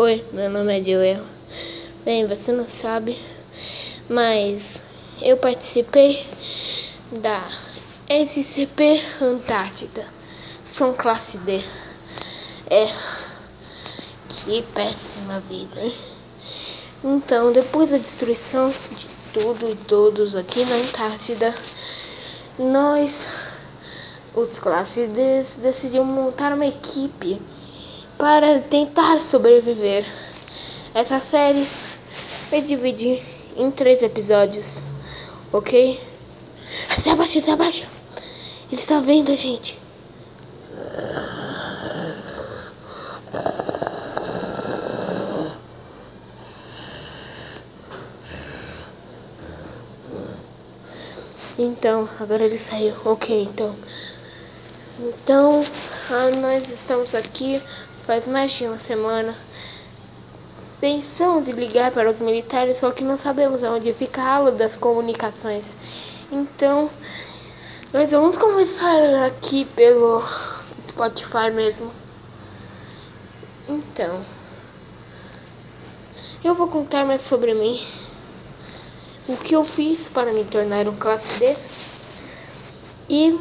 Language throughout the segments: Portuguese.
Oi, meu nome é Joel. Bem, você não sabe, mas eu participei da SCP Antártida. Sou classe D. É. Que péssima vida, hein? Então, depois da destruição de tudo e todos aqui na Antártida, nós, os classes D, decidimos montar uma equipe para tentar sobreviver. Essa série vai dividir em três episódios, ok? Se abaixa, se abaixa. Ele está vendo a gente. Então, agora ele saiu. Ok, então. Então, ah, nós estamos aqui faz mais de uma semana. Pensamos em ligar para os militares, só que não sabemos onde fica a aula das comunicações. Então, nós vamos começar aqui pelo Spotify mesmo. Então, eu vou contar mais sobre mim. O que eu fiz para me tornar um classe D. E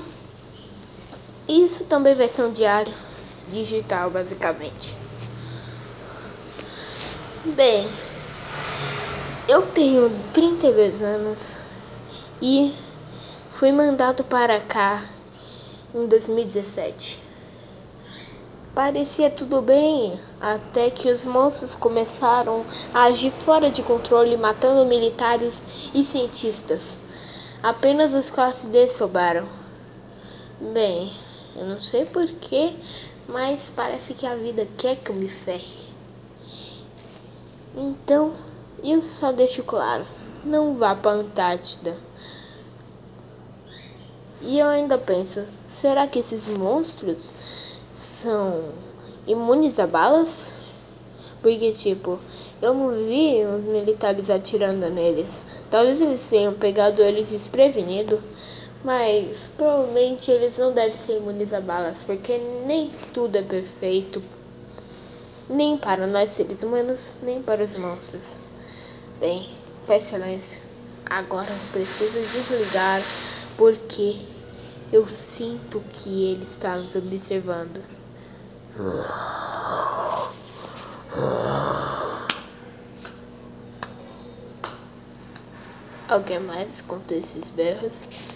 isso também vai ser um diário digital, basicamente. Bem, eu tenho 32 anos e fui mandado para cá em 2017. Parecia tudo bem, até que os monstros começaram a agir fora de controle, matando militares e cientistas. Apenas os classes D sobraram. Bem, eu não sei porquê, mas parece que a vida quer que eu me ferre. Então, eu só deixo claro: não vá para a Antártida. E eu ainda penso: será que esses monstros são imunes a balas? Porque, tipo, eu não vi os militares atirando neles. Talvez eles tenham pegado eles desprevenido, mas provavelmente eles não devem ser imunes a balas, porque nem tudo é perfeito. Nem para nós seres humanos, nem para os monstros. Bem, faz silêncio. Agora preciso desligar porque eu sinto que ele está nos observando. Alguém mais conta esses berros?